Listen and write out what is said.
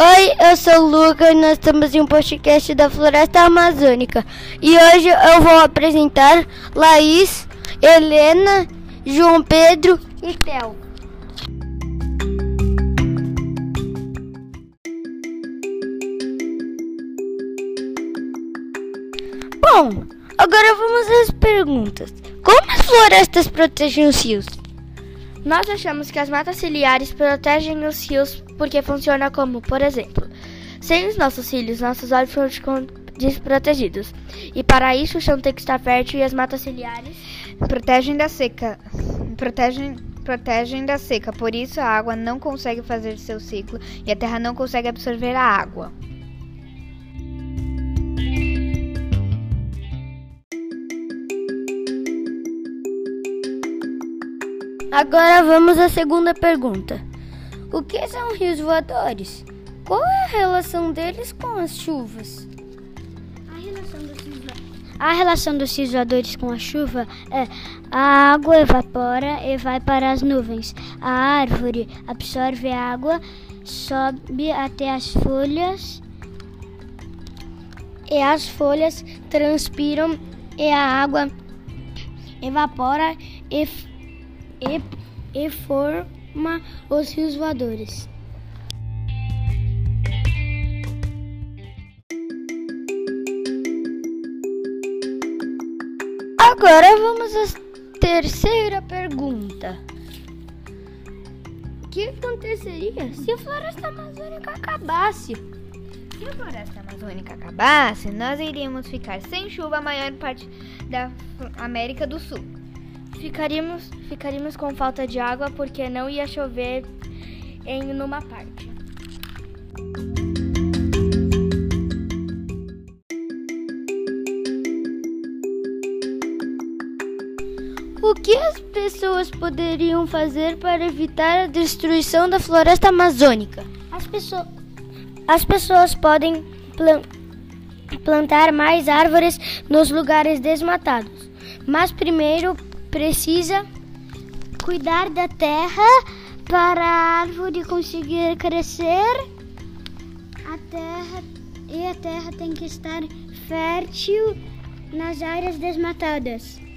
Oi, eu sou o Lucas e nós estamos em um podcast da Floresta Amazônica. E hoje eu vou apresentar Laís, Helena, João Pedro e Theo. Bom, agora vamos às perguntas. Como as florestas protegem os rios? Nós achamos que as matas ciliares protegem os rios porque funciona como, por exemplo, sem os nossos cílios, nossos olhos ficam desprotegidos. E para isso o chão tem que estar fértil e as matas ciliares protegem da seca. Protegem protegem da seca, por isso a água não consegue fazer seu ciclo e a terra não consegue absorver a água. Agora vamos à segunda pergunta. O que são rios voadores? Qual é a relação deles com as chuvas? A relação dos rios voadores com a chuva é a água evapora e vai para as nuvens. A árvore absorve a água, sobe até as folhas e as folhas transpiram e a água evapora e e, e forma os rios voadores. Agora vamos à terceira pergunta. O que aconteceria se a floresta amazônica acabasse? Se a floresta amazônica acabasse, nós iríamos ficar sem chuva a maior parte da América do Sul. Ficaríamos, ficaríamos com falta de água porque não ia chover em numa parte. O que as pessoas poderiam fazer para evitar a destruição da floresta amazônica? As, pessoas, as pessoas podem plan plantar mais árvores nos lugares desmatados, mas primeiro precisa cuidar da terra para a árvore conseguir crescer. A terra e a terra tem que estar fértil nas áreas desmatadas.